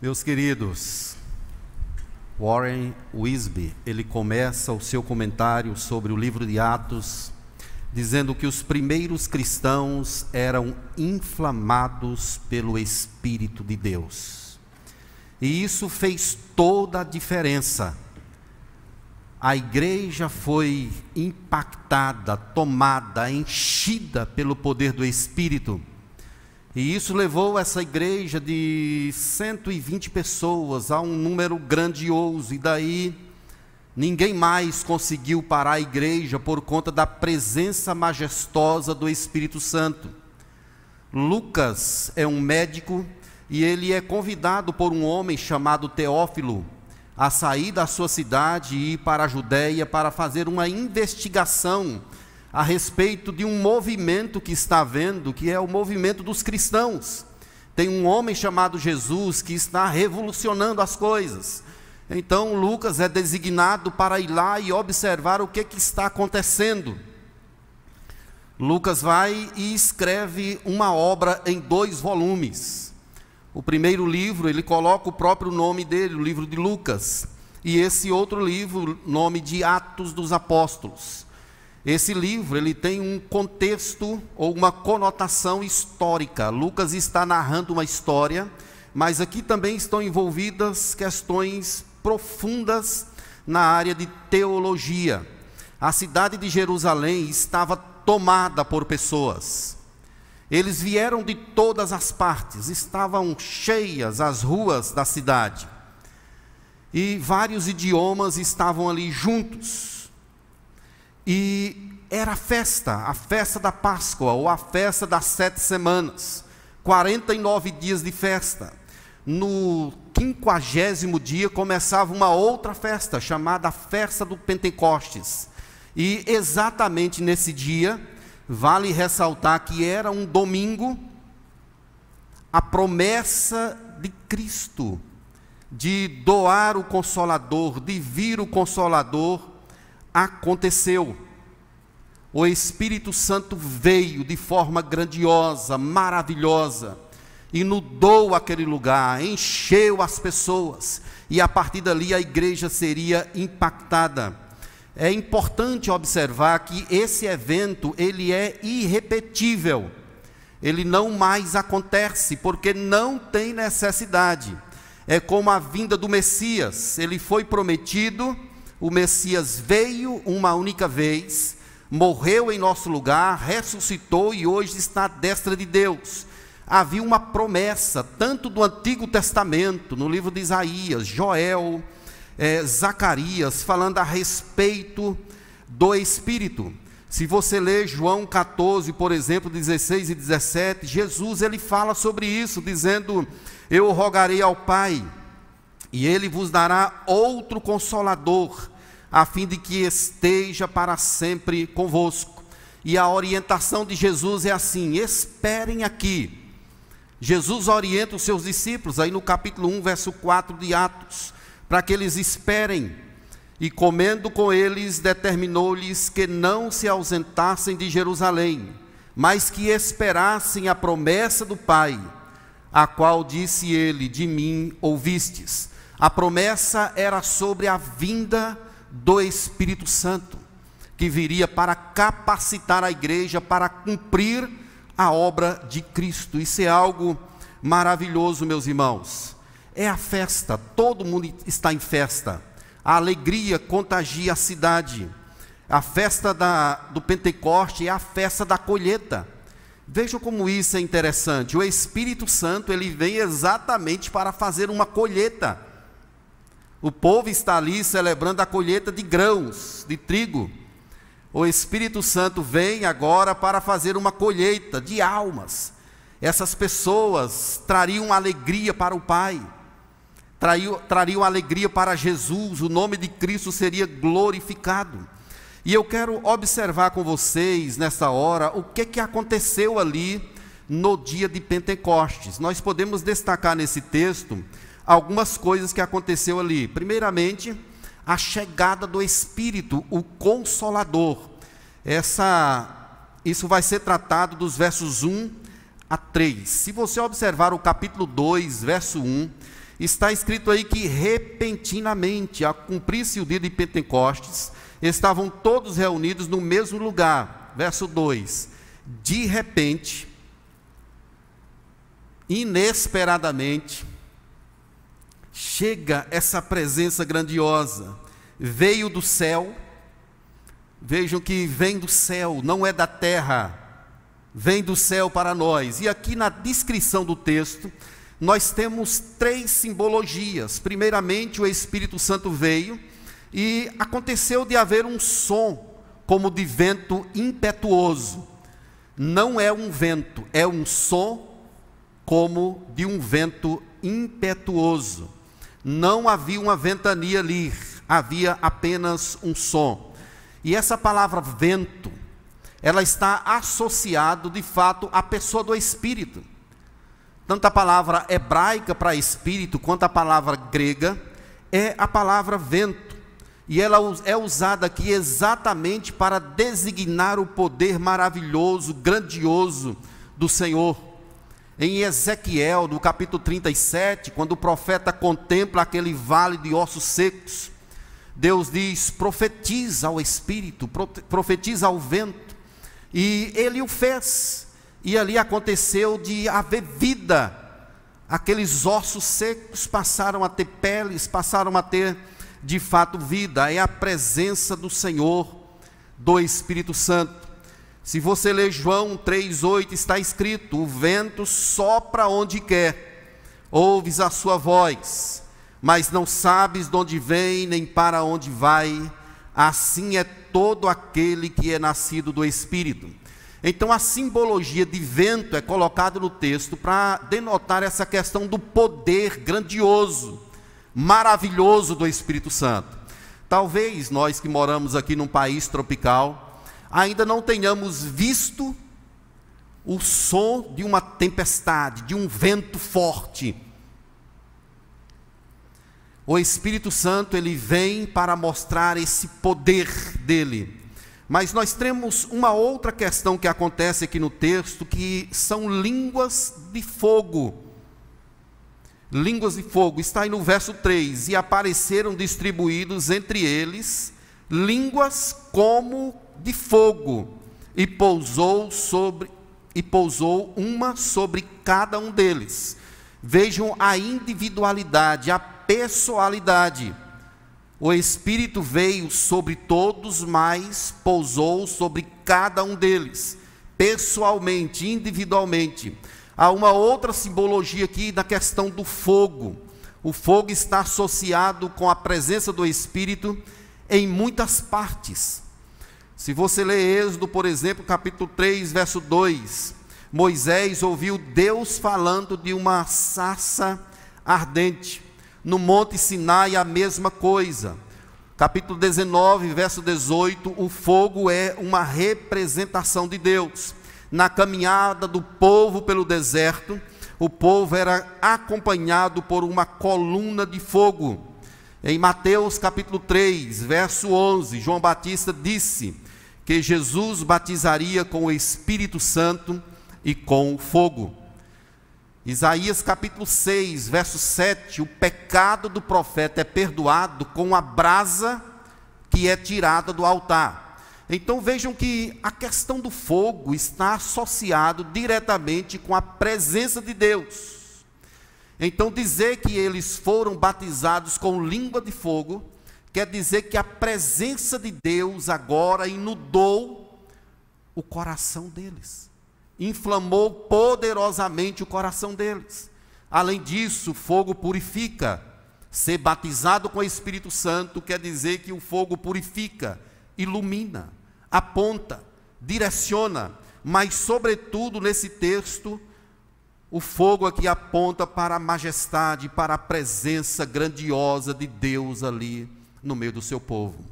Meus queridos, Warren Wisby, ele começa o seu comentário sobre o livro de Atos dizendo que os primeiros cristãos eram inflamados pelo espírito de Deus. E isso fez toda a diferença. A igreja foi impactada, tomada, enchida pelo poder do espírito e isso levou essa igreja de 120 pessoas a um número grandioso, e daí ninguém mais conseguiu parar a igreja por conta da presença majestosa do Espírito Santo. Lucas é um médico e ele é convidado por um homem chamado Teófilo a sair da sua cidade e ir para a Judéia para fazer uma investigação a respeito de um movimento que está havendo, que é o movimento dos cristãos. Tem um homem chamado Jesus que está revolucionando as coisas. Então Lucas é designado para ir lá e observar o que, que está acontecendo. Lucas vai e escreve uma obra em dois volumes. O primeiro livro, ele coloca o próprio nome dele, o livro de Lucas. E esse outro livro, nome de Atos dos Apóstolos. Esse livro ele tem um contexto ou uma conotação histórica. Lucas está narrando uma história, mas aqui também estão envolvidas questões profundas na área de teologia. A cidade de Jerusalém estava tomada por pessoas. Eles vieram de todas as partes, estavam cheias as ruas da cidade. E vários idiomas estavam ali juntos. E era a festa, a festa da Páscoa, ou a festa das sete semanas. 49 dias de festa. No quinquagésimo dia começava uma outra festa, chamada Festa do Pentecostes. E exatamente nesse dia, vale ressaltar que era um domingo, a promessa de Cristo de doar o Consolador, de vir o Consolador, aconteceu. O Espírito Santo veio de forma grandiosa, maravilhosa, inundou aquele lugar, encheu as pessoas, e a partir dali a igreja seria impactada. É importante observar que esse evento ele é irrepetível. Ele não mais acontece porque não tem necessidade. É como a vinda do Messias, ele foi prometido, o Messias veio uma única vez, morreu em nosso lugar, ressuscitou e hoje está à destra de Deus. Havia uma promessa, tanto do Antigo Testamento, no livro de Isaías, Joel, é, Zacarias, falando a respeito do Espírito. Se você ler João 14, por exemplo, 16 e 17, Jesus ele fala sobre isso, dizendo: Eu rogarei ao Pai e ele vos dará outro consolador, a fim de que esteja para sempre convosco. E a orientação de Jesus é assim: esperem aqui. Jesus orienta os seus discípulos, aí no capítulo 1, verso 4 de Atos, para que eles esperem. E comendo com eles, determinou-lhes que não se ausentassem de Jerusalém, mas que esperassem a promessa do Pai, a qual disse ele: De mim ouvistes. A promessa era sobre a vinda do Espírito Santo, que viria para capacitar a igreja para cumprir a obra de Cristo. Isso é algo maravilhoso, meus irmãos. É a festa, todo mundo está em festa. A alegria contagia a cidade. A festa da, do Pentecoste é a festa da colheita. Vejam como isso é interessante. O Espírito Santo ele vem exatamente para fazer uma colheita. O povo está ali celebrando a colheita de grãos, de trigo. O Espírito Santo vem agora para fazer uma colheita de almas. Essas pessoas trariam alegria para o Pai, trariam, trariam alegria para Jesus, o nome de Cristo seria glorificado. E eu quero observar com vocês nessa hora o que, que aconteceu ali no dia de Pentecostes. Nós podemos destacar nesse texto algumas coisas que aconteceu ali. Primeiramente, a chegada do Espírito, o Consolador. Essa, isso vai ser tratado dos versos 1 a 3. Se você observar o capítulo 2, verso 1, está escrito aí que repentinamente, a cumprir-se o dia de Pentecostes, estavam todos reunidos no mesmo lugar. Verso 2: De repente, inesperadamente, chega essa presença grandiosa, veio do céu, vejam que vem do céu, não é da terra, vem do céu para nós. E aqui na descrição do texto, nós temos três simbologias. Primeiramente, o Espírito Santo veio e aconteceu de haver um som como de vento impetuoso. Não é um vento, é um som como de um vento impetuoso. Não havia uma ventania ali, havia apenas um som. E essa palavra vento, ela está associado de fato à pessoa do espírito. Tanto a palavra hebraica para espírito quanto a palavra grega é a palavra vento. E ela é usada aqui exatamente para designar o poder maravilhoso, grandioso do Senhor. Em Ezequiel, no capítulo 37, quando o profeta contempla aquele vale de ossos secos, Deus diz: profetiza ao espírito, profetiza ao vento. E ele o fez. E ali aconteceu de haver vida. Aqueles ossos secos passaram a ter peles, passaram a ter de fato vida. É a presença do Senhor, do Espírito Santo. Se você ler João 3,8, está escrito: O vento sopra onde quer, ouves a sua voz, mas não sabes de onde vem nem para onde vai. Assim é todo aquele que é nascido do Espírito. Então a simbologia de vento é colocada no texto para denotar essa questão do poder grandioso, maravilhoso do Espírito Santo. Talvez nós que moramos aqui num país tropical, ainda não tenhamos visto o som de uma tempestade, de um vento forte. O Espírito Santo ele vem para mostrar esse poder dele. Mas nós temos uma outra questão que acontece aqui no texto, que são línguas de fogo. Línguas de fogo, está aí no verso 3: E apareceram distribuídos entre eles línguas como de fogo e pousou sobre e pousou uma sobre cada um deles. Vejam a individualidade, a pessoalidade. O Espírito veio sobre todos, mas pousou sobre cada um deles, pessoalmente, individualmente. Há uma outra simbologia aqui na questão do fogo. O fogo está associado com a presença do Espírito em muitas partes. Se você ler Êxodo, por exemplo, capítulo 3, verso 2, Moisés ouviu Deus falando de uma sarça ardente. No Monte Sinai, a mesma coisa. Capítulo 19, verso 18: o fogo é uma representação de Deus. Na caminhada do povo pelo deserto, o povo era acompanhado por uma coluna de fogo. Em Mateus capítulo 3, verso 11, João Batista disse: que Jesus batizaria com o Espírito Santo e com o fogo. Isaías capítulo 6, verso 7: o pecado do profeta é perdoado com a brasa que é tirada do altar. Então vejam que a questão do fogo está associado diretamente com a presença de Deus. Então dizer que eles foram batizados com língua de fogo quer dizer que a presença de Deus agora inundou o coração deles, inflamou poderosamente o coração deles. Além disso, fogo purifica. Ser batizado com o Espírito Santo quer dizer que o fogo purifica, ilumina, aponta, direciona, mas, sobretudo, nesse texto, o fogo aqui aponta para a majestade, para a presença grandiosa de Deus ali no meio do seu povo.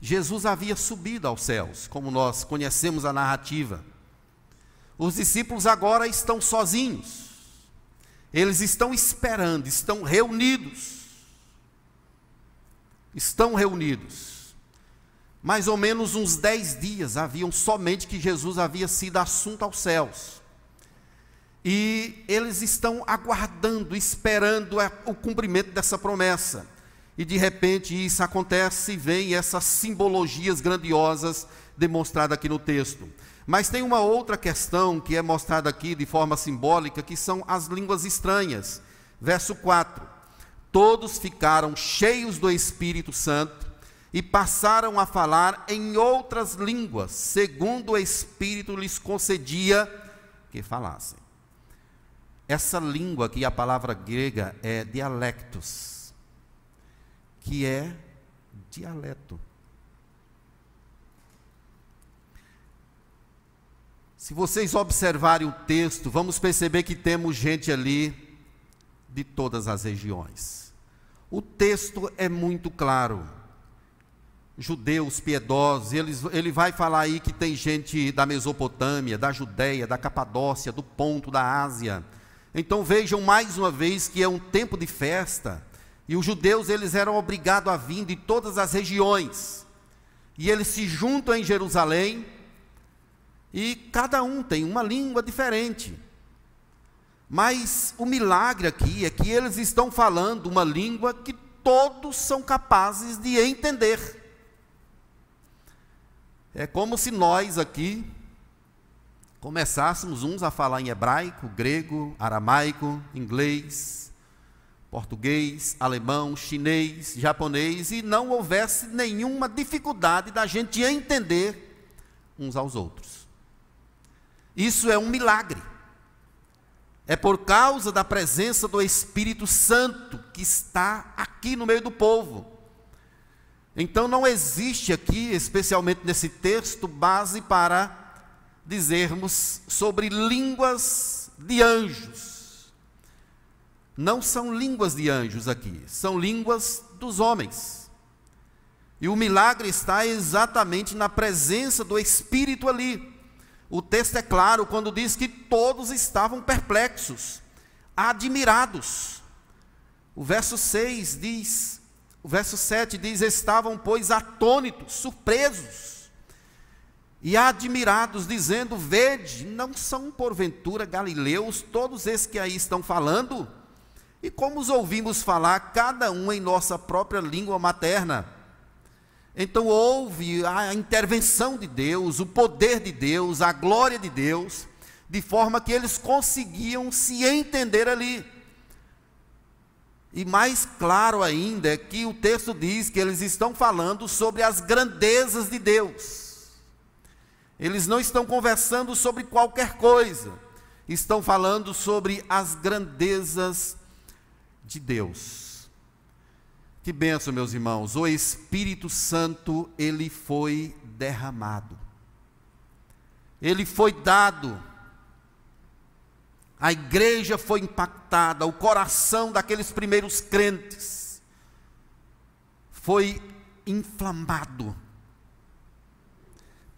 Jesus havia subido aos céus, como nós conhecemos a narrativa. Os discípulos agora estão sozinhos. Eles estão esperando, estão reunidos. Estão reunidos. Mais ou menos uns dez dias haviam somente que Jesus havia sido assunto aos céus. E eles estão aguardando, esperando o cumprimento dessa promessa. E de repente isso acontece e vem essas simbologias grandiosas demonstradas aqui no texto. Mas tem uma outra questão que é mostrada aqui de forma simbólica, que são as línguas estranhas. Verso 4: Todos ficaram cheios do Espírito Santo e passaram a falar em outras línguas, segundo o Espírito lhes concedia que falassem. Essa língua que a palavra grega é dialectos, que é dialeto. Se vocês observarem o texto, vamos perceber que temos gente ali de todas as regiões. O texto é muito claro. Judeus piedosos, ele, ele vai falar aí que tem gente da Mesopotâmia, da Judéia, da Capadócia, do Ponto, da Ásia. Então vejam mais uma vez que é um tempo de festa, e os judeus eles eram obrigados a vir de todas as regiões. E eles se juntam em Jerusalém e cada um tem uma língua diferente. Mas o milagre aqui é que eles estão falando uma língua que todos são capazes de entender. É como se nós aqui começássemos uns a falar em hebraico, grego, aramaico, inglês, português, alemão, chinês, japonês e não houvesse nenhuma dificuldade da gente entender uns aos outros. Isso é um milagre. É por causa da presença do Espírito Santo que está aqui no meio do povo. Então não existe aqui, especialmente nesse texto, base para dizermos sobre línguas de anjos. Não são línguas de anjos aqui, são línguas dos homens. E o milagre está exatamente na presença do Espírito ali. O texto é claro quando diz que todos estavam perplexos, admirados. O verso 6 diz, o verso 7 diz: estavam, pois, atônitos, surpresos e admirados, dizendo: Vede, não são porventura galileus todos esses que aí estão falando? E como os ouvimos falar, cada um em nossa própria língua materna? Então houve a intervenção de Deus, o poder de Deus, a glória de Deus, de forma que eles conseguiam se entender ali. E mais claro ainda é que o texto diz que eles estão falando sobre as grandezas de Deus. Eles não estão conversando sobre qualquer coisa, estão falando sobre as grandezas de Deus. Que benção, meus irmãos. O Espírito Santo, ele foi derramado. Ele foi dado. A igreja foi impactada, o coração daqueles primeiros crentes foi inflamado.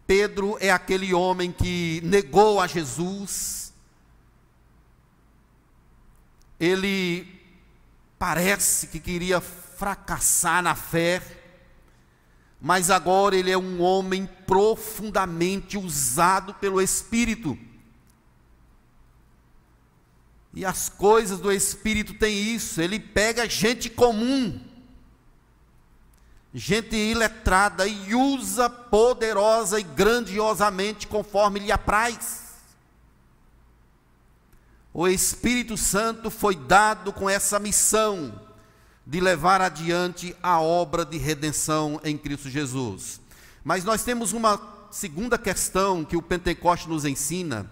Pedro é aquele homem que negou a Jesus. Ele parece que queria fracassar na fé, mas agora ele é um homem profundamente usado pelo Espírito. E as coisas do Espírito têm isso, ele pega gente comum, gente iletrada, e usa poderosa e grandiosamente conforme lhe apraz. O Espírito Santo foi dado com essa missão de levar adiante a obra de redenção em Cristo Jesus. Mas nós temos uma segunda questão que o Pentecoste nos ensina,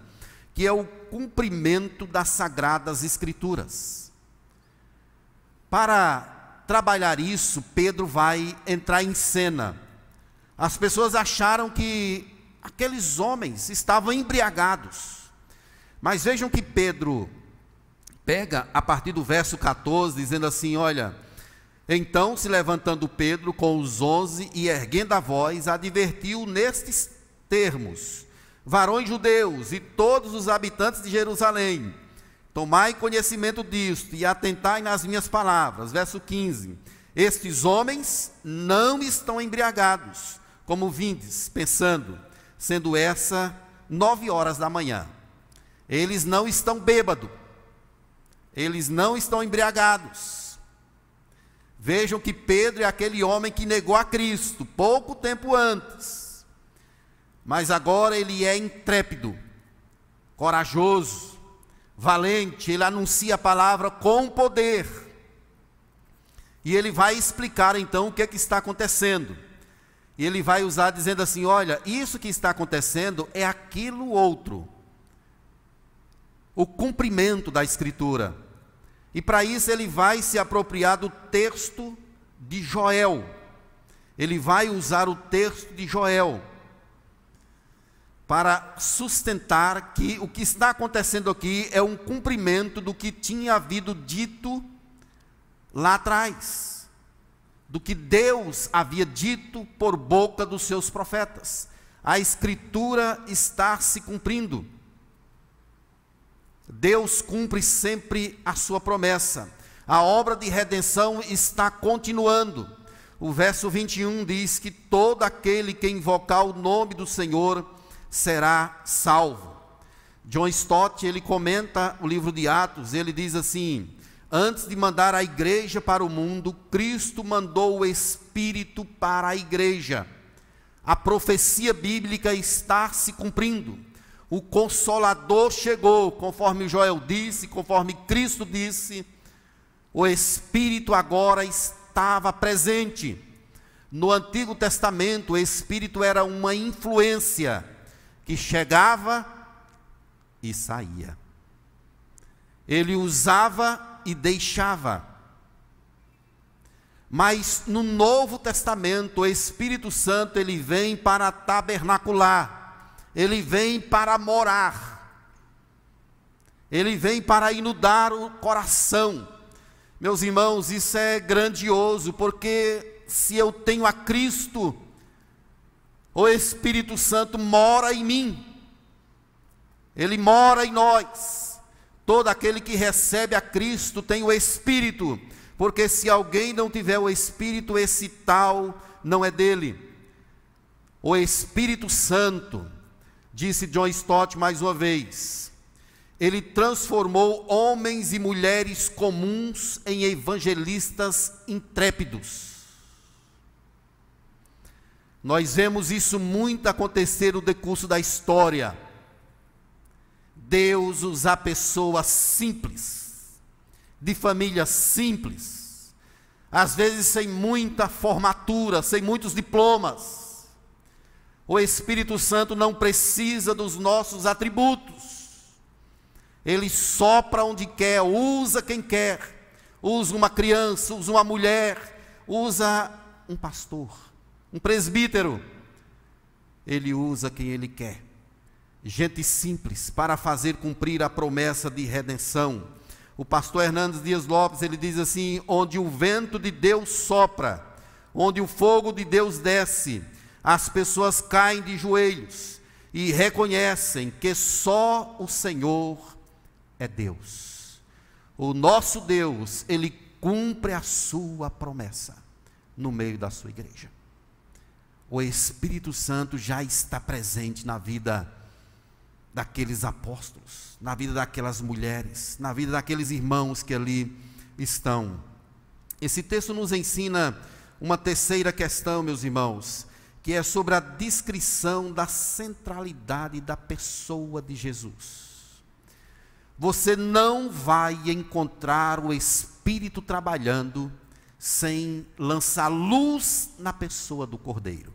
que é o cumprimento das sagradas escrituras. Para trabalhar isso, Pedro vai entrar em cena. As pessoas acharam que aqueles homens estavam embriagados. Mas vejam que Pedro pega a partir do verso 14, dizendo assim: Olha, então, se levantando Pedro com os onze e erguendo a voz, advertiu nestes termos: Varões judeus e todos os habitantes de Jerusalém, tomai conhecimento disto e atentai nas minhas palavras. Verso 15: Estes homens não estão embriagados, como vindes, pensando, sendo essa nove horas da manhã. Eles não estão bêbados. Eles não estão embriagados. Vejam que Pedro é aquele homem que negou a Cristo pouco tempo antes. Mas agora ele é intrépido, corajoso, valente, ele anuncia a palavra com poder. E ele vai explicar então o que, é que está acontecendo. E ele vai usar dizendo assim: olha, isso que está acontecendo é aquilo outro. O cumprimento da Escritura. E para isso ele vai se apropriar do texto de Joel. Ele vai usar o texto de Joel para sustentar que o que está acontecendo aqui é um cumprimento do que tinha havido dito lá atrás, do que Deus havia dito por boca dos seus profetas. A Escritura está se cumprindo. Deus cumpre sempre a sua promessa. A obra de redenção está continuando. O verso 21 diz que todo aquele que invocar o nome do Senhor será salvo. John Stott, ele comenta o livro de Atos, ele diz assim: Antes de mandar a igreja para o mundo, Cristo mandou o Espírito para a igreja. A profecia bíblica está se cumprindo. O consolador chegou, conforme Joel disse, conforme Cristo disse. O Espírito agora estava presente. No Antigo Testamento, o Espírito era uma influência que chegava e saía. Ele usava e deixava. Mas no Novo Testamento, o Espírito Santo ele vem para tabernacular, ele vem para morar, ele vem para inundar o coração. Meus irmãos, isso é grandioso, porque se eu tenho a Cristo, o Espírito Santo mora em mim, ele mora em nós. Todo aquele que recebe a Cristo tem o Espírito, porque se alguém não tiver o Espírito, esse tal não é dele. O Espírito Santo, disse John Stott mais uma vez, ele transformou homens e mulheres comuns em evangelistas intrépidos. Nós vemos isso muito acontecer no decurso da história. Deus usa pessoas simples, de famílias simples, às vezes sem muita formatura, sem muitos diplomas. O Espírito Santo não precisa dos nossos atributos. Ele sopra onde quer, usa quem quer. Usa uma criança, usa uma mulher, usa um pastor um presbítero, ele usa quem ele quer. Gente simples para fazer cumprir a promessa de redenção. O pastor Hernandes Dias Lopes, ele diz assim: onde o vento de Deus sopra, onde o fogo de Deus desce, as pessoas caem de joelhos e reconhecem que só o Senhor é Deus. O nosso Deus, ele cumpre a sua promessa no meio da sua igreja o Espírito Santo já está presente na vida daqueles apóstolos, na vida daquelas mulheres, na vida daqueles irmãos que ali estão. Esse texto nos ensina uma terceira questão, meus irmãos, que é sobre a descrição da centralidade da pessoa de Jesus. Você não vai encontrar o Espírito trabalhando sem lançar luz na pessoa do Cordeiro.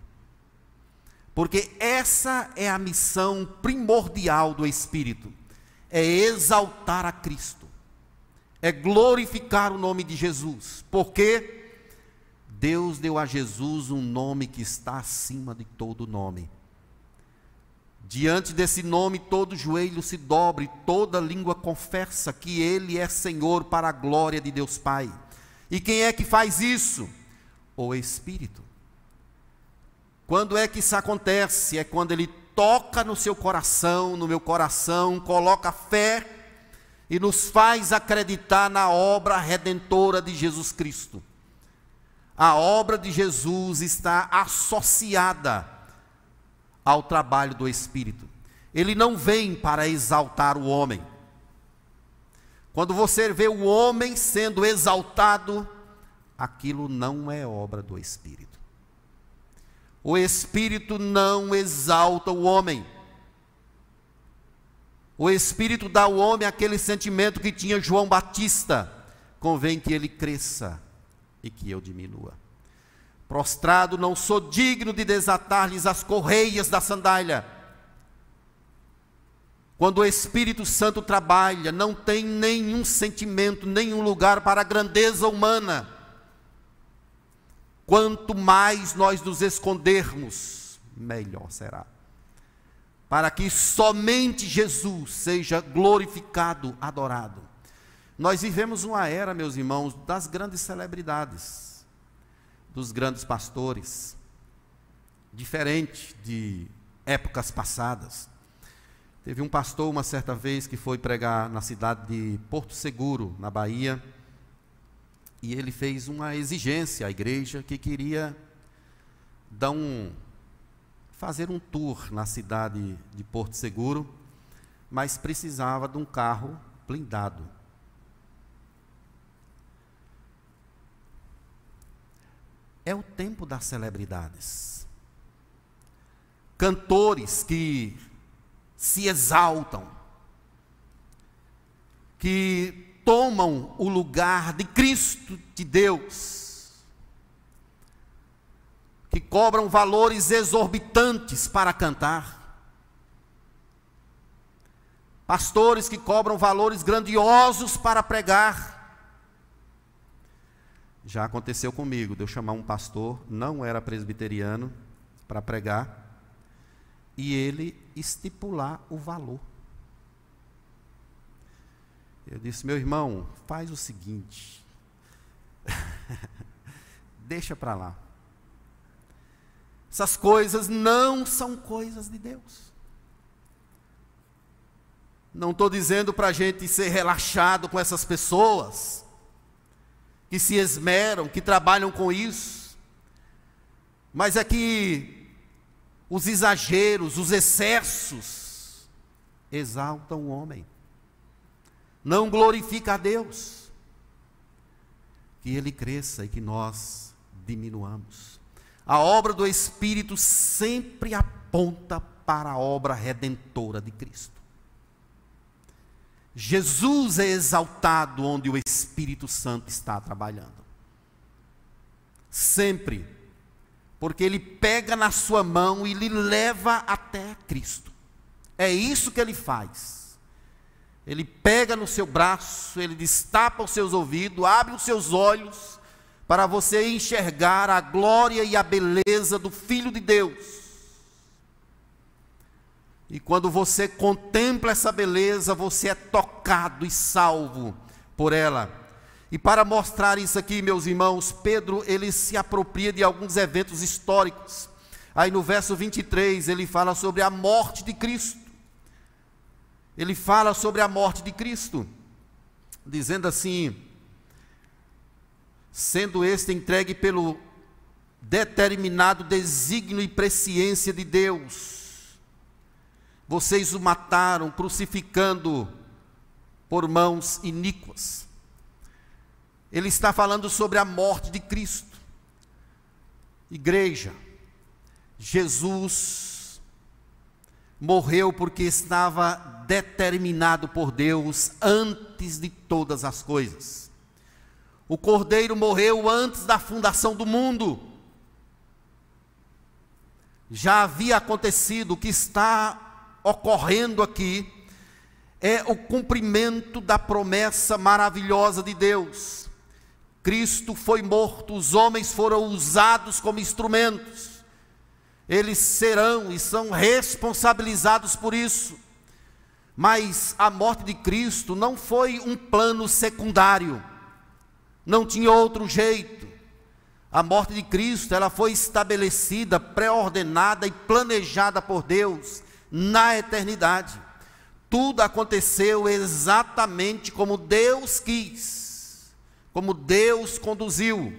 Porque essa é a missão primordial do Espírito: é exaltar a Cristo, é glorificar o nome de Jesus. Porque Deus deu a Jesus um nome que está acima de todo nome. Diante desse nome, todo joelho se dobre, toda língua confessa que Ele é Senhor para a glória de Deus Pai. E quem é que faz isso? O Espírito. Quando é que isso acontece? É quando ele toca no seu coração, no meu coração, coloca fé e nos faz acreditar na obra redentora de Jesus Cristo. A obra de Jesus está associada ao trabalho do Espírito. ele não vem para exaltar o homem. Quando você vê o homem sendo exaltado, aquilo não é obra do Espírito. O Espírito não exalta o homem. O Espírito dá ao homem aquele sentimento que tinha João Batista: convém que ele cresça e que eu diminua. Prostrado, não sou digno de desatar-lhes as correias da sandália. Quando o Espírito Santo trabalha, não tem nenhum sentimento, nenhum lugar para a grandeza humana. Quanto mais nós nos escondermos, melhor será. Para que somente Jesus seja glorificado, adorado. Nós vivemos uma era, meus irmãos, das grandes celebridades dos grandes pastores, diferente de épocas passadas. Teve um pastor uma certa vez que foi pregar na cidade de Porto Seguro, na Bahia, e ele fez uma exigência à igreja que queria dar um fazer um tour na cidade de Porto Seguro, mas precisava de um carro blindado. É o tempo das celebridades. Cantores que se exaltam, que tomam o lugar de Cristo de Deus, que cobram valores exorbitantes para cantar, pastores que cobram valores grandiosos para pregar, já aconteceu comigo, de eu chamar um pastor, não era presbiteriano, para pregar, e ele estipular o valor. Eu disse, meu irmão, faz o seguinte, deixa para lá. Essas coisas não são coisas de Deus. Não estou dizendo para a gente ser relaxado com essas pessoas, que se esmeram, que trabalham com isso. Mas é que os exageros, os excessos, exaltam o homem, não glorifica a Deus. Que ele cresça e que nós diminuamos. A obra do Espírito sempre aponta para a obra redentora de Cristo. Jesus é exaltado onde o Espírito Santo está trabalhando. Sempre. Porque ele pega na sua mão e lhe leva até Cristo. É isso que ele faz. Ele pega no seu braço, ele destapa os seus ouvidos, abre os seus olhos, para você enxergar a glória e a beleza do Filho de Deus e quando você contempla essa beleza, você é tocado e salvo por ela. E para mostrar isso aqui, meus irmãos, Pedro ele se apropria de alguns eventos históricos. Aí no verso 23 ele fala sobre a morte de Cristo. Ele fala sobre a morte de Cristo, dizendo assim: sendo este entregue pelo determinado desígnio e presciência de Deus, vocês o mataram, crucificando por mãos iníquas. Ele está falando sobre a morte de Cristo. Igreja, Jesus morreu porque estava determinado por Deus antes de todas as coisas. O Cordeiro morreu antes da fundação do mundo. Já havia acontecido o que está ocorrendo aqui é o cumprimento da promessa maravilhosa de Deus. Cristo foi morto, os homens foram usados como instrumentos, eles serão e são responsabilizados por isso. Mas a morte de Cristo não foi um plano secundário, não tinha outro jeito. A morte de Cristo, ela foi estabelecida, pré-ordenada e planejada por Deus na eternidade. Tudo aconteceu exatamente como Deus quis, como Deus conduziu.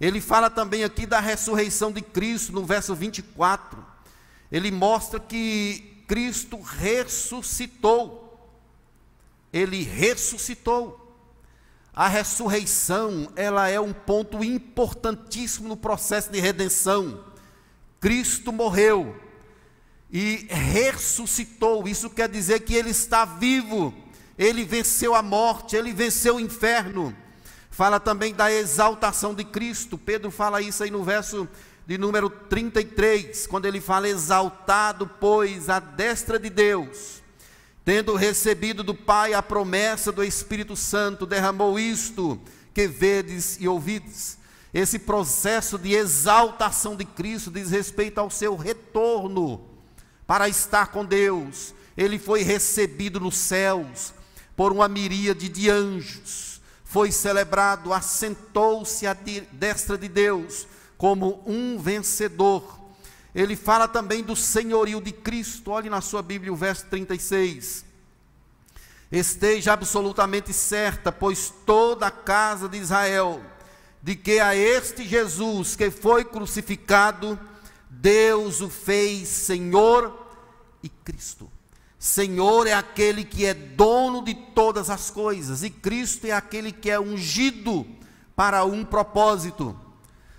Ele fala também aqui da ressurreição de Cristo, no verso 24. Ele mostra que Cristo ressuscitou. Ele ressuscitou. A ressurreição, ela é um ponto importantíssimo no processo de redenção. Cristo morreu e ressuscitou. Isso quer dizer que ele está vivo. Ele venceu a morte, ele venceu o inferno. Fala também da exaltação de Cristo. Pedro fala isso aí no verso de número 33, quando ele fala exaltado, pois, a destra de Deus tendo recebido do Pai a promessa do Espírito Santo, derramou isto que vedes e ouvides. Esse processo de exaltação de Cristo diz respeito ao seu retorno para estar com Deus. Ele foi recebido nos céus por uma miríade de anjos. Foi celebrado, assentou-se à destra de Deus como um vencedor ele fala também do senhorio de Cristo. Olhe na sua Bíblia o verso 36. Esteja absolutamente certa, pois toda a casa de Israel, de que a este Jesus que foi crucificado, Deus o fez Senhor e Cristo. Senhor é aquele que é dono de todas as coisas, e Cristo é aquele que é ungido para um propósito.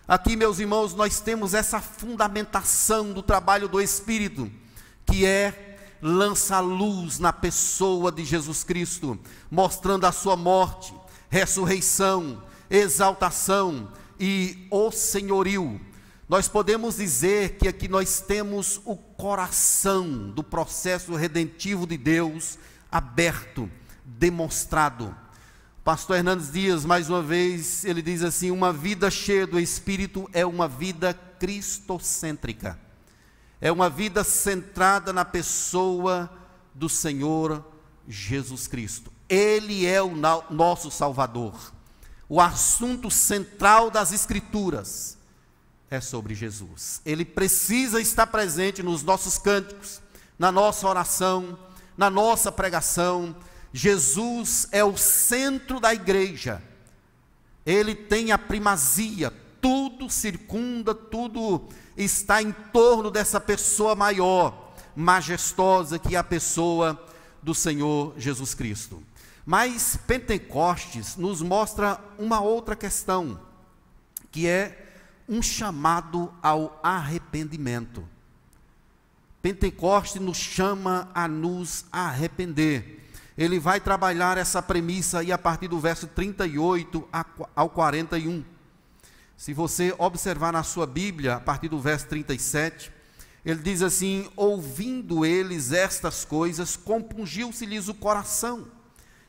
Aqui, meus irmãos, nós temos essa fundamentação do trabalho do Espírito, que é lança luz na pessoa de Jesus Cristo, mostrando a sua morte, ressurreição, exaltação e o senhorio. Nós podemos dizer que aqui nós temos o coração do processo redentivo de Deus aberto, demonstrado. Pastor Hernandes Dias, mais uma vez, ele diz assim: uma vida cheia do Espírito é uma vida cristocêntrica, é uma vida centrada na pessoa do Senhor Jesus Cristo. Ele é o nosso Salvador. O assunto central das Escrituras é sobre Jesus. Ele precisa estar presente nos nossos cânticos, na nossa oração, na nossa pregação Jesus é o centro da igreja, ele tem a primazia, tudo circunda, tudo está em torno dessa pessoa maior, majestosa, que é a pessoa do Senhor Jesus Cristo. Mas Pentecostes nos mostra uma outra questão, que é um chamado ao arrependimento. Pentecostes nos chama a nos arrepender ele vai trabalhar essa premissa aí a partir do verso 38 ao 41. Se você observar na sua Bíblia, a partir do verso 37, ele diz assim: Ouvindo eles estas coisas, compungiu-se-lhes o coração.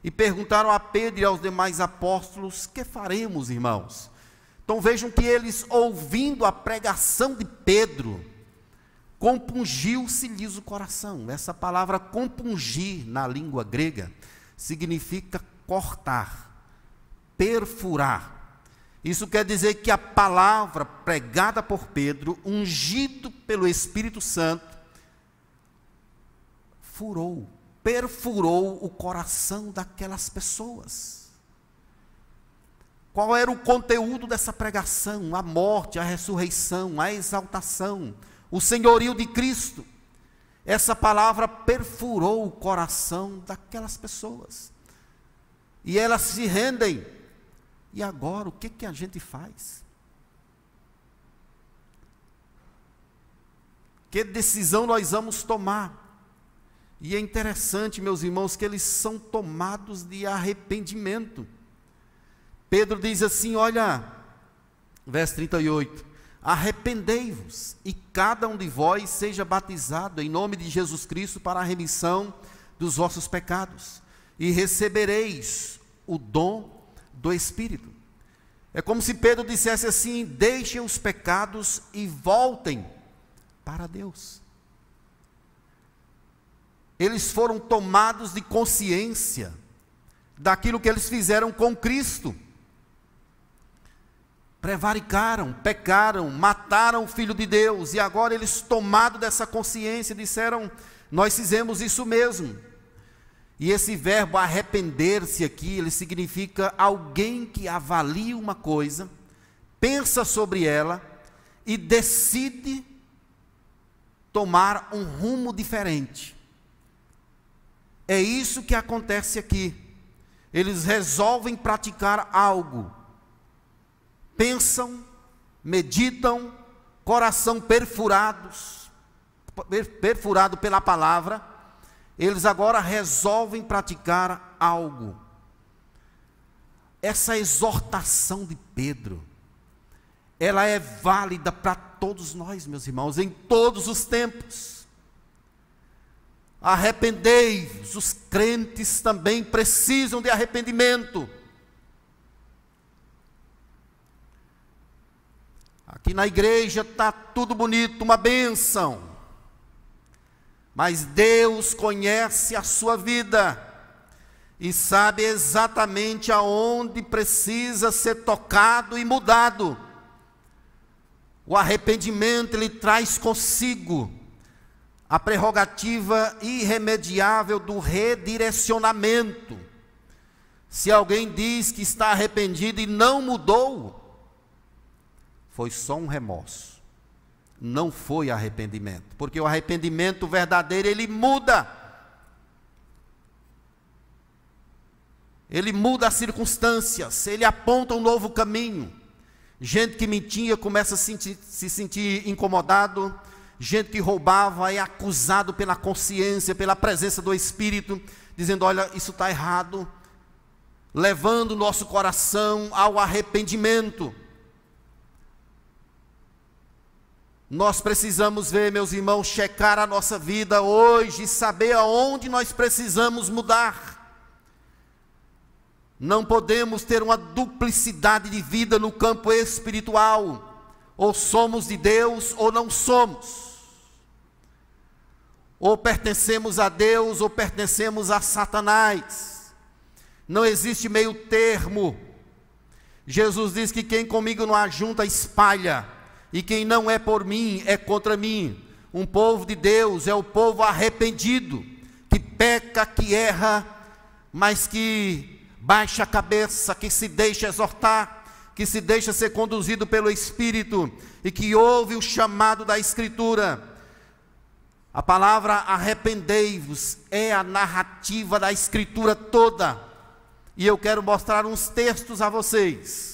E perguntaram a Pedro e aos demais apóstolos: Que faremos, irmãos? Então vejam que eles, ouvindo a pregação de Pedro, compungiu-se-lhes o coração. Essa palavra compungir na língua grega significa cortar, perfurar. Isso quer dizer que a palavra pregada por Pedro, ungido pelo Espírito Santo, furou, perfurou o coração daquelas pessoas. Qual era o conteúdo dessa pregação? A morte, a ressurreição, a exaltação, o senhorio de Cristo. Essa palavra perfurou o coração daquelas pessoas. E elas se rendem. E agora, o que, que a gente faz? Que decisão nós vamos tomar? E é interessante, meus irmãos, que eles são tomados de arrependimento. Pedro diz assim: olha, verso 38 Arrependei-vos e cada um de vós seja batizado em nome de Jesus Cristo para a remissão dos vossos pecados, e recebereis o dom do Espírito. É como se Pedro dissesse assim: deixem os pecados e voltem para Deus. Eles foram tomados de consciência daquilo que eles fizeram com Cristo prevaricaram, pecaram, mataram o Filho de Deus, e agora eles, tomados dessa consciência, disseram: Nós fizemos isso mesmo. E esse verbo arrepender-se aqui, ele significa alguém que avalia uma coisa, pensa sobre ela e decide tomar um rumo diferente. É isso que acontece aqui. Eles resolvem praticar algo. Pensam, meditam, coração perfurados, perfurado pela palavra, eles agora resolvem praticar algo. Essa exortação de Pedro, ela é válida para todos nós, meus irmãos, em todos os tempos. Arrependei-vos, os crentes também precisam de arrependimento. Aqui na igreja está tudo bonito, uma bênção. Mas Deus conhece a sua vida e sabe exatamente aonde precisa ser tocado e mudado. O arrependimento ele traz consigo a prerrogativa irremediável do redirecionamento. Se alguém diz que está arrependido e não mudou, foi só um remorso não foi arrependimento, porque o arrependimento verdadeiro ele muda. Ele muda as circunstâncias, ele aponta um novo caminho. Gente que mentia começa a sentir, se sentir incomodado, gente que roubava é acusado pela consciência, pela presença do Espírito, dizendo: Olha, isso está errado, levando o nosso coração ao arrependimento. Nós precisamos ver, meus irmãos, checar a nossa vida hoje, saber aonde nós precisamos mudar. Não podemos ter uma duplicidade de vida no campo espiritual. Ou somos de Deus ou não somos. Ou pertencemos a Deus ou pertencemos a Satanás. Não existe meio termo. Jesus diz que quem comigo não ajunta, espalha e quem não é por mim é contra mim. Um povo de Deus é o povo arrependido, que peca, que erra, mas que baixa a cabeça, que se deixa exortar, que se deixa ser conduzido pelo Espírito e que ouve o chamado da Escritura. A palavra arrependei-vos é a narrativa da Escritura toda. E eu quero mostrar uns textos a vocês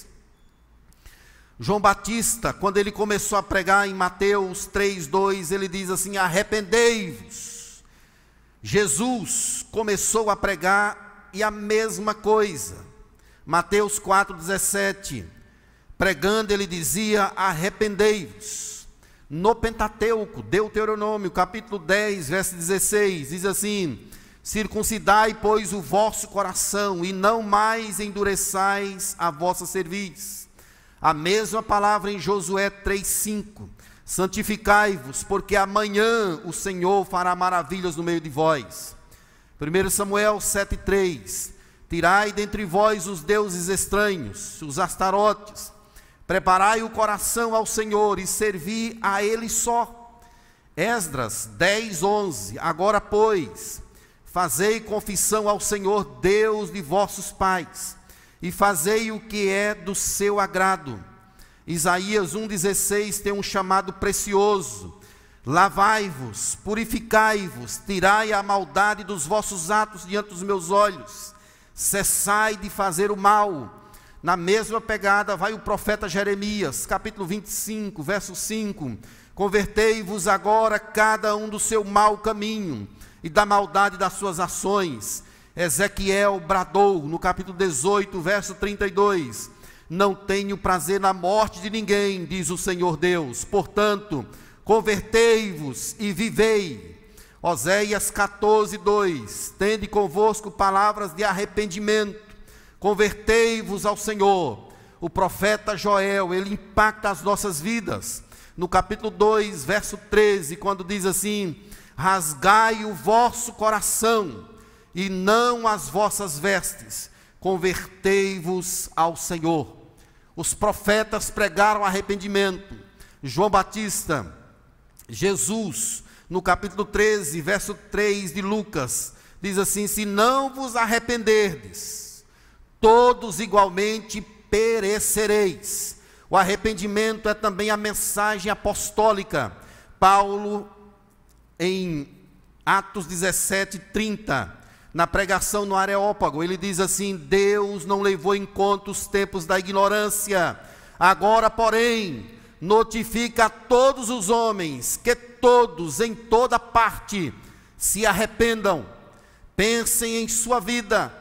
João Batista, quando ele começou a pregar em Mateus 3:2, ele diz assim: "Arrependei-vos". Jesus começou a pregar e a mesma coisa. Mateus 4:17, pregando ele dizia: "Arrependei-vos". No Pentateuco, Deuteronômio, capítulo 10, verso 16, diz assim: Circuncidai, pois, o vosso coração, e não mais endureçais a vossa cerviz a mesma palavra em Josué 3:5. Santificai-vos, porque amanhã o Senhor fará maravilhas no meio de vós. 1 Samuel 7:3. Tirai dentre vós os deuses estranhos, os astarotes. Preparai o coração ao Senhor e servi a ele só. Esdras 10:11. Agora, pois, fazei confissão ao Senhor Deus de vossos pais e fazei o que é do seu agrado. Isaías 1,16 tem um chamado precioso. Lavai-vos, purificai-vos, tirai a maldade dos vossos atos diante dos meus olhos, cessai de fazer o mal. Na mesma pegada vai o profeta Jeremias, capítulo 25, verso 5: Convertei-vos agora cada um do seu mau caminho e da maldade das suas ações, Ezequiel bradou no capítulo 18, verso 32: Não tenho prazer na morte de ninguém, diz o Senhor Deus, portanto, convertei-vos e vivei. Oséias 14, 2: Tende convosco palavras de arrependimento, convertei-vos ao Senhor. O profeta Joel, ele impacta as nossas vidas. No capítulo 2, verso 13, quando diz assim: Rasgai o vosso coração e não as vossas vestes, convertei-vos ao Senhor. Os profetas pregaram arrependimento. João Batista, Jesus, no capítulo 13, verso 3 de Lucas, diz assim: Se não vos arrependerdes, todos igualmente perecereis. O arrependimento é também a mensagem apostólica. Paulo em Atos 17, 30, na pregação no Areópago, ele diz assim: Deus não levou em conta os tempos da ignorância, agora, porém, notifica a todos os homens que todos, em toda parte, se arrependam, pensem em sua vida,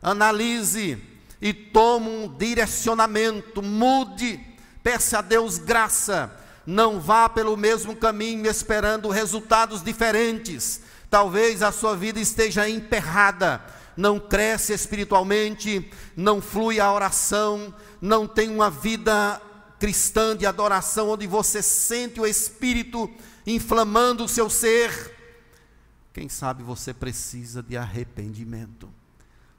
analise e tome um direcionamento, mude, peça a Deus graça, não vá pelo mesmo caminho esperando resultados diferentes. Talvez a sua vida esteja emperrada, não cresce espiritualmente, não flui a oração, não tem uma vida cristã de adoração onde você sente o Espírito inflamando o seu ser. Quem sabe você precisa de arrependimento.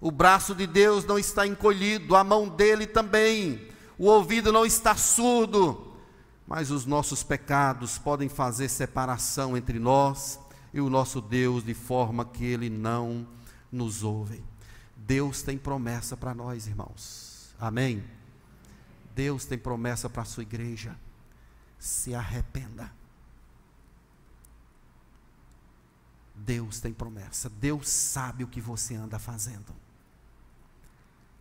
O braço de Deus não está encolhido, a mão dele também, o ouvido não está surdo, mas os nossos pecados podem fazer separação entre nós e o nosso Deus de forma que ele não nos ouve. Deus tem promessa para nós, irmãos. Amém. Deus tem promessa para a sua igreja. Se arrependa. Deus tem promessa. Deus sabe o que você anda fazendo.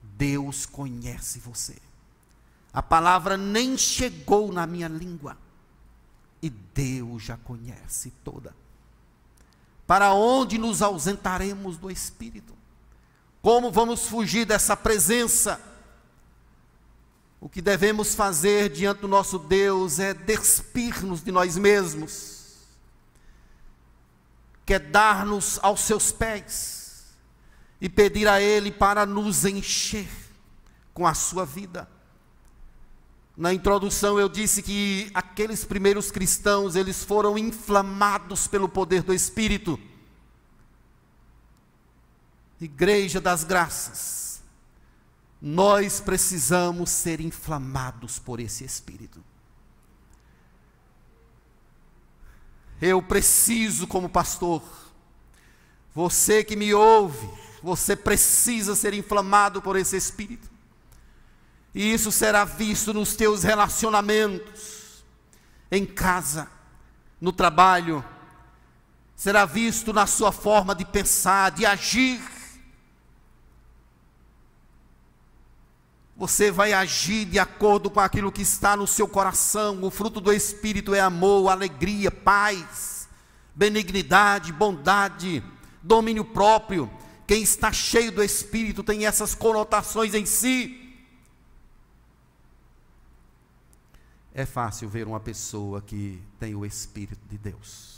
Deus conhece você. A palavra nem chegou na minha língua. E Deus já conhece toda. Para onde nos ausentaremos do Espírito? Como vamos fugir dessa presença? O que devemos fazer diante do nosso Deus é despir-nos de nós mesmos, quer dar-nos aos seus pés e pedir a Ele para nos encher com a sua vida. Na introdução eu disse que aqueles primeiros cristãos, eles foram inflamados pelo poder do Espírito. Igreja das Graças nós precisamos ser inflamados por esse Espírito. Eu preciso, como pastor, você que me ouve, você precisa ser inflamado por esse Espírito. E isso será visto nos teus relacionamentos, em casa, no trabalho, será visto na sua forma de pensar, de agir. Você vai agir de acordo com aquilo que está no seu coração. O fruto do Espírito é amor, alegria, paz, benignidade, bondade, domínio próprio. Quem está cheio do Espírito tem essas conotações em si. É fácil ver uma pessoa que tem o Espírito de Deus.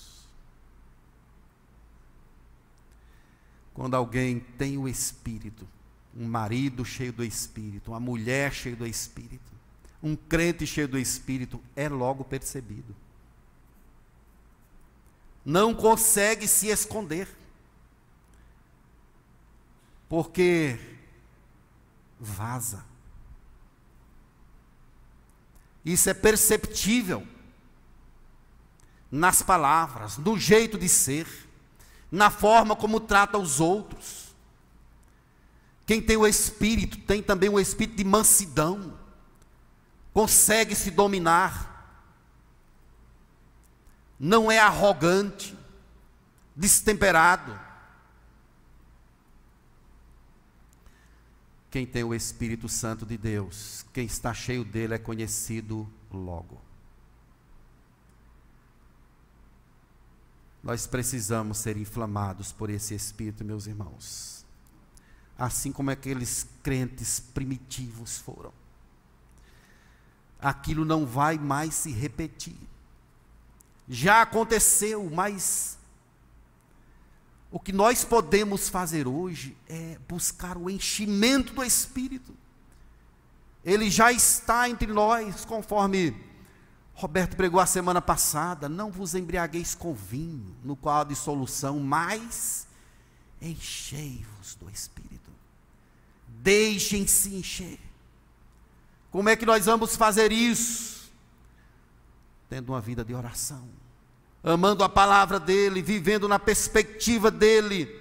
Quando alguém tem o Espírito, um marido cheio do Espírito, uma mulher cheia do Espírito, um crente cheio do Espírito, é logo percebido. Não consegue se esconder, porque vaza. Isso é perceptível nas palavras, no jeito de ser, na forma como trata os outros. Quem tem o espírito tem também o espírito de mansidão, consegue se dominar, não é arrogante, destemperado. Quem tem o Espírito Santo de Deus, quem está cheio dele é conhecido logo. Nós precisamos ser inflamados por esse Espírito, meus irmãos assim como aqueles crentes primitivos foram. Aquilo não vai mais se repetir. Já aconteceu, mas o que nós podemos fazer hoje é buscar o enchimento do Espírito. Ele já está entre nós, conforme Roberto pregou a semana passada. Não vos embriagueis com vinho, no qual há dissolução, mas enchei-vos do Espírito. Deixem-se encher. Como é que nós vamos fazer isso? Tendo uma vida de oração, amando a palavra dEle, vivendo na perspectiva dEle.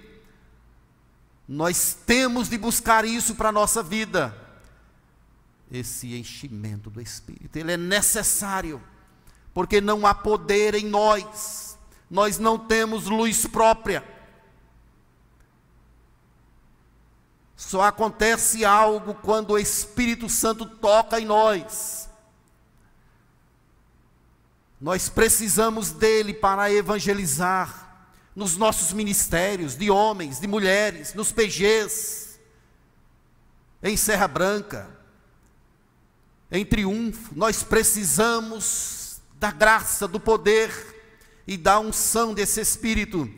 Nós temos de buscar isso para a nossa vida. Esse enchimento do Espírito, ele é necessário, porque não há poder em nós, nós não temos luz própria. Só acontece algo quando o Espírito Santo toca em nós. Nós precisamos dele para evangelizar nos nossos ministérios, de homens, de mulheres, nos PGs, em Serra Branca, em triunfo. Nós precisamos da graça, do poder e da unção desse Espírito.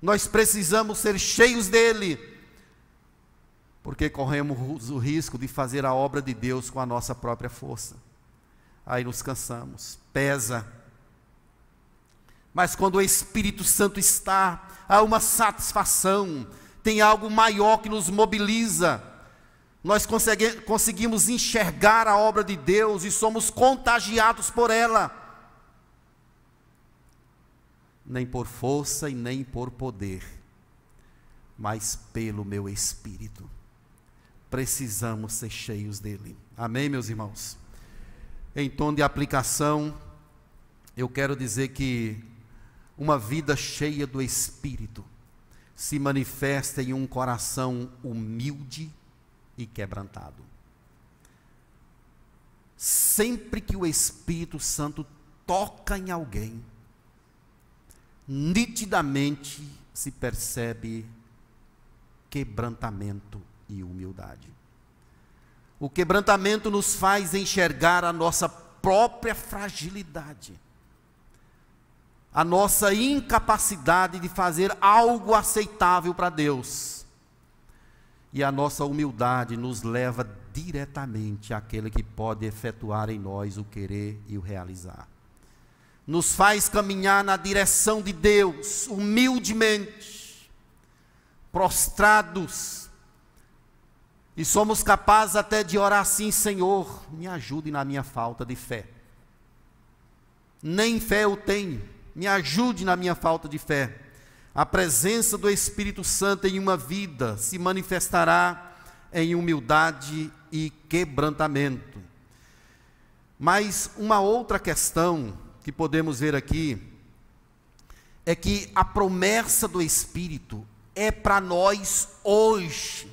Nós precisamos ser cheios dele, porque corremos o risco de fazer a obra de Deus com a nossa própria força. Aí nos cansamos, pesa mas quando o Espírito Santo está, há uma satisfação, tem algo maior que nos mobiliza. Nós conseguimos enxergar a obra de Deus e somos contagiados por ela. Nem por força e nem por poder, mas pelo meu Espírito. Precisamos ser cheios dele. Amém, meus irmãos? Em tom de aplicação, eu quero dizer que uma vida cheia do Espírito se manifesta em um coração humilde e quebrantado. Sempre que o Espírito Santo toca em alguém, nitidamente se percebe quebrantamento e humildade. O quebrantamento nos faz enxergar a nossa própria fragilidade a nossa incapacidade de fazer algo aceitável para Deus. E a nossa humildade nos leva diretamente àquele que pode efetuar em nós o querer e o realizar. Nos faz caminhar na direção de Deus, humildemente, prostrados, e somos capazes até de orar assim: Senhor, me ajude na minha falta de fé. Nem fé eu tenho me ajude na minha falta de fé. A presença do Espírito Santo em uma vida se manifestará em humildade e quebrantamento. Mas uma outra questão que podemos ver aqui é que a promessa do Espírito é para nós hoje.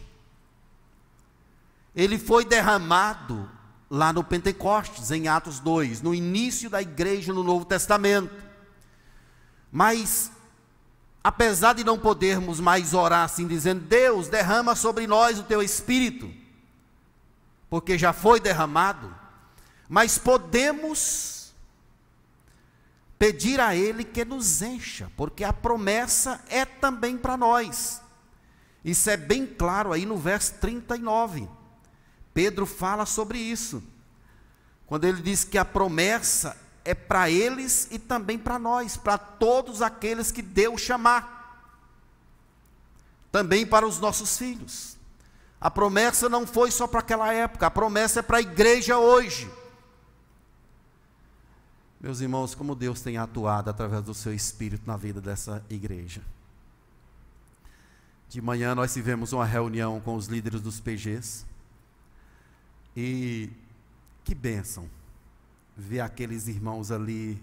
Ele foi derramado lá no Pentecostes, em Atos 2, no início da igreja no Novo Testamento. Mas, apesar de não podermos mais orar assim, dizendo: Deus, derrama sobre nós o teu espírito, porque já foi derramado, mas podemos pedir a Ele que nos encha, porque a promessa é também para nós. Isso é bem claro aí no verso 39. Pedro fala sobre isso. Quando ele diz que a promessa é para eles e também para nós, para todos aqueles que Deus chamar. Também para os nossos filhos. A promessa não foi só para aquela época, a promessa é para a igreja hoje. Meus irmãos, como Deus tem atuado através do seu espírito na vida dessa igreja. De manhã nós tivemos uma reunião com os líderes dos PGs. E que bênção ver aqueles irmãos ali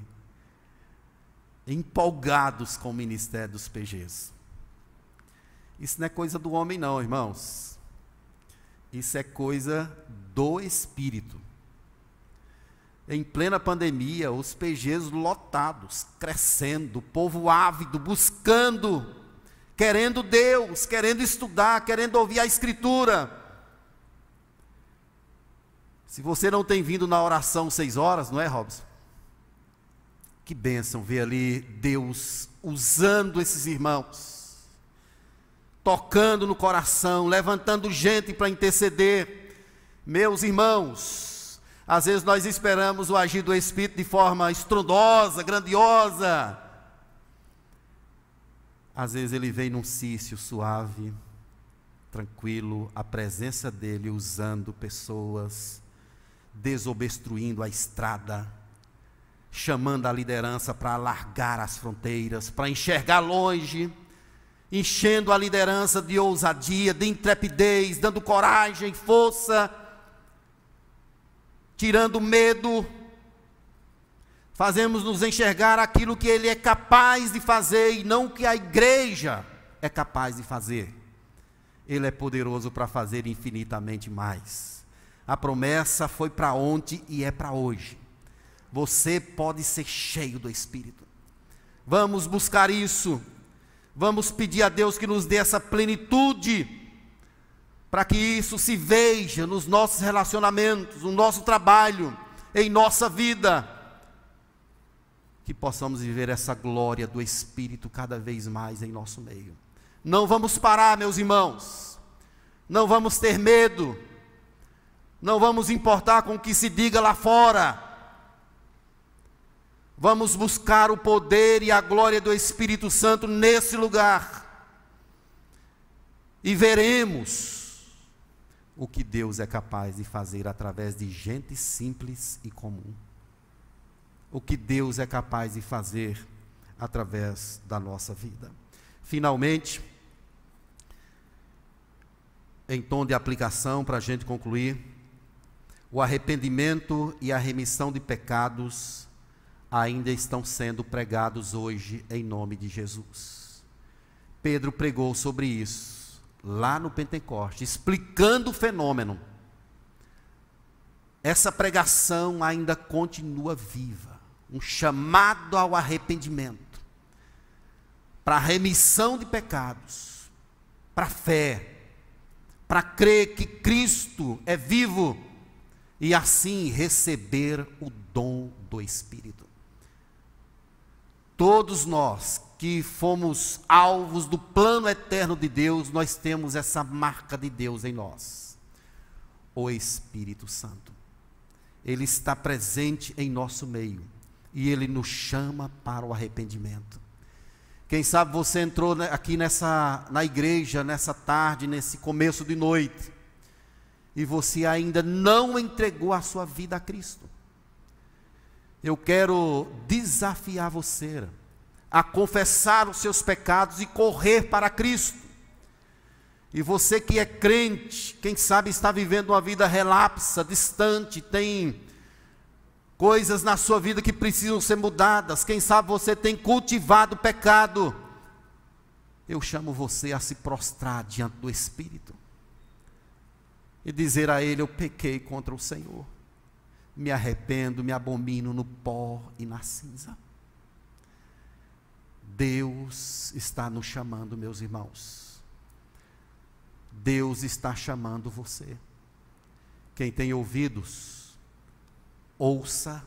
empolgados com o ministério dos PGs. Isso não é coisa do homem, não, irmãos. Isso é coisa do Espírito. Em plena pandemia, os PGs lotados, crescendo, povo ávido, buscando, querendo Deus, querendo estudar, querendo ouvir a Escritura. Se você não tem vindo na oração seis horas, não é, Robson? Que bênção ver ali Deus usando esses irmãos, tocando no coração, levantando gente para interceder. Meus irmãos, às vezes nós esperamos o agir do Espírito de forma estrondosa, grandiosa. Às vezes ele vem num cício suave, tranquilo, a presença dele usando pessoas desobstruindo a estrada, chamando a liderança para alargar as fronteiras, para enxergar longe, enchendo a liderança de ousadia, de intrepidez, dando coragem, força, tirando medo, fazemos nos enxergar aquilo que Ele é capaz de fazer e não o que a igreja é capaz de fazer. Ele é poderoso para fazer infinitamente mais. A promessa foi para ontem e é para hoje. Você pode ser cheio do Espírito. Vamos buscar isso. Vamos pedir a Deus que nos dê essa plenitude, para que isso se veja nos nossos relacionamentos, no nosso trabalho, em nossa vida. Que possamos viver essa glória do Espírito cada vez mais em nosso meio. Não vamos parar, meus irmãos. Não vamos ter medo. Não vamos importar com o que se diga lá fora. Vamos buscar o poder e a glória do Espírito Santo nesse lugar. E veremos o que Deus é capaz de fazer através de gente simples e comum. O que Deus é capaz de fazer através da nossa vida. Finalmente, em tom de aplicação, para a gente concluir, o arrependimento e a remissão de pecados ainda estão sendo pregados hoje em nome de Jesus. Pedro pregou sobre isso lá no Pentecoste, explicando o fenômeno. Essa pregação ainda continua viva, um chamado ao arrependimento, para a remissão de pecados, para a fé, para crer que Cristo é vivo e assim receber o dom do Espírito. Todos nós que fomos alvos do plano eterno de Deus, nós temos essa marca de Deus em nós. O Espírito Santo. Ele está presente em nosso meio e ele nos chama para o arrependimento. Quem sabe você entrou aqui nessa na igreja nessa tarde, nesse começo de noite, e você ainda não entregou a sua vida a Cristo eu quero desafiar você a confessar os seus pecados e correr para Cristo. E você que é crente, quem sabe está vivendo uma vida relapsa, distante, tem coisas na sua vida que precisam ser mudadas. Quem sabe você tem cultivado pecado. Eu chamo você a se prostrar diante do Espírito e dizer a Ele: Eu pequei contra o Senhor me arrependo, me abomino no pó e na cinza. Deus está nos chamando, meus irmãos. Deus está chamando você. Quem tem ouvidos, ouça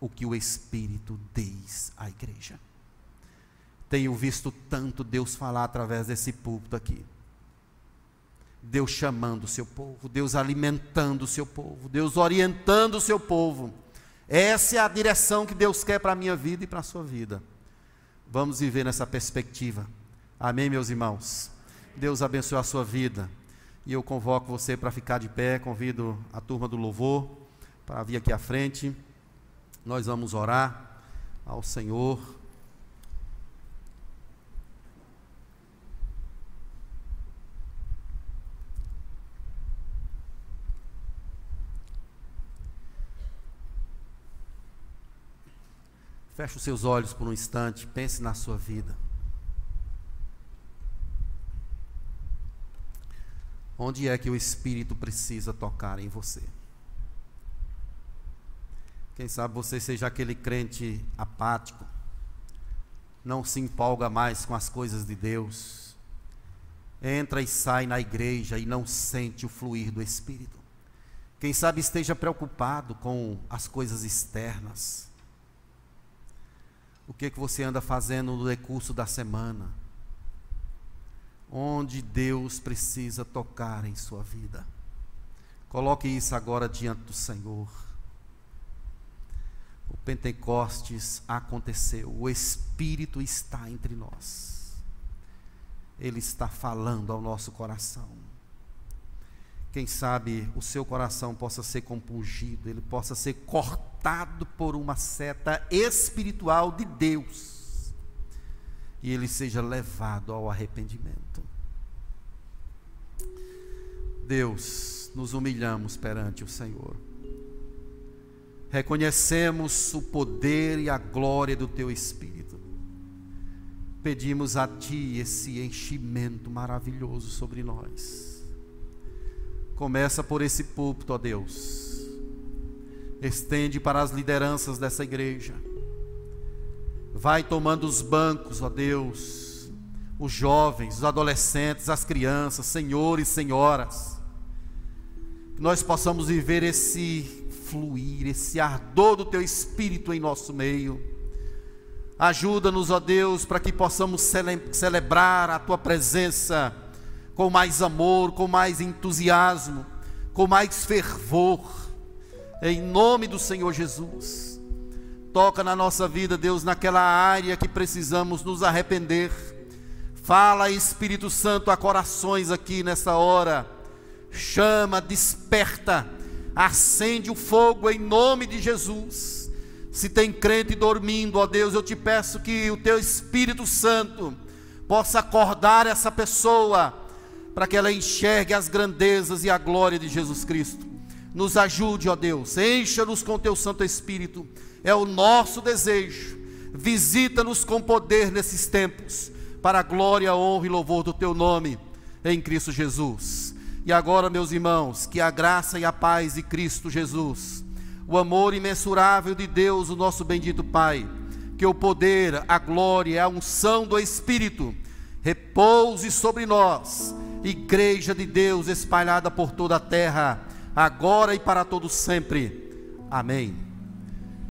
o que o Espírito diz à igreja. Tenho visto tanto Deus falar através desse púlpito aqui. Deus chamando o seu povo, Deus alimentando o seu povo, Deus orientando o seu povo. Essa é a direção que Deus quer para a minha vida e para a sua vida. Vamos viver nessa perspectiva. Amém, meus irmãos? Deus abençoe a sua vida. E eu convoco você para ficar de pé, convido a turma do louvor para vir aqui à frente. Nós vamos orar ao Senhor. Feche os seus olhos por um instante, pense na sua vida. Onde é que o Espírito precisa tocar em você? Quem sabe você seja aquele crente apático, não se empolga mais com as coisas de Deus, entra e sai na igreja e não sente o fluir do Espírito. Quem sabe esteja preocupado com as coisas externas, o que, que você anda fazendo no decurso da semana? Onde Deus precisa tocar em sua vida. Coloque isso agora diante do Senhor. O Pentecostes aconteceu, o Espírito está entre nós. Ele está falando ao nosso coração. Quem sabe o seu coração possa ser compungido, ele possa ser cortado por uma seta espiritual de Deus e ele seja levado ao arrependimento. Deus, nos humilhamos perante o Senhor. reconhecemos o poder e a glória do Teu Espírito. Pedimos a Ti esse enchimento maravilhoso sobre nós. Começa por esse púlpito, ó Deus. Estende para as lideranças dessa igreja. Vai tomando os bancos, ó Deus, os jovens, os adolescentes, as crianças, senhores senhoras. Que nós possamos viver esse fluir, esse ardor do Teu Espírito em nosso meio Ajuda-nos, ó Deus, para que possamos cele celebrar a tua presença com mais amor, com mais entusiasmo, com mais fervor, em nome do Senhor Jesus. Toca na nossa vida, Deus, naquela área que precisamos nos arrepender. Fala, Espírito Santo, a corações aqui nessa hora. Chama, desperta, acende o fogo em nome de Jesus se tem crente dormindo, ó Deus, eu te peço que o teu Espírito Santo possa acordar essa pessoa, para que ela enxergue as grandezas e a glória de Jesus Cristo. Nos ajude, ó Deus, encha-nos com teu Santo Espírito, é o nosso desejo. Visita-nos com poder nesses tempos, para a glória, honra e louvor do teu nome, em Cristo Jesus. E agora, meus irmãos, que a graça e a paz de Cristo Jesus o amor imensurável de Deus, o nosso bendito Pai, que o poder, a glória, a unção do Espírito repouse sobre nós, Igreja de Deus espalhada por toda a terra, agora e para todo sempre. Amém.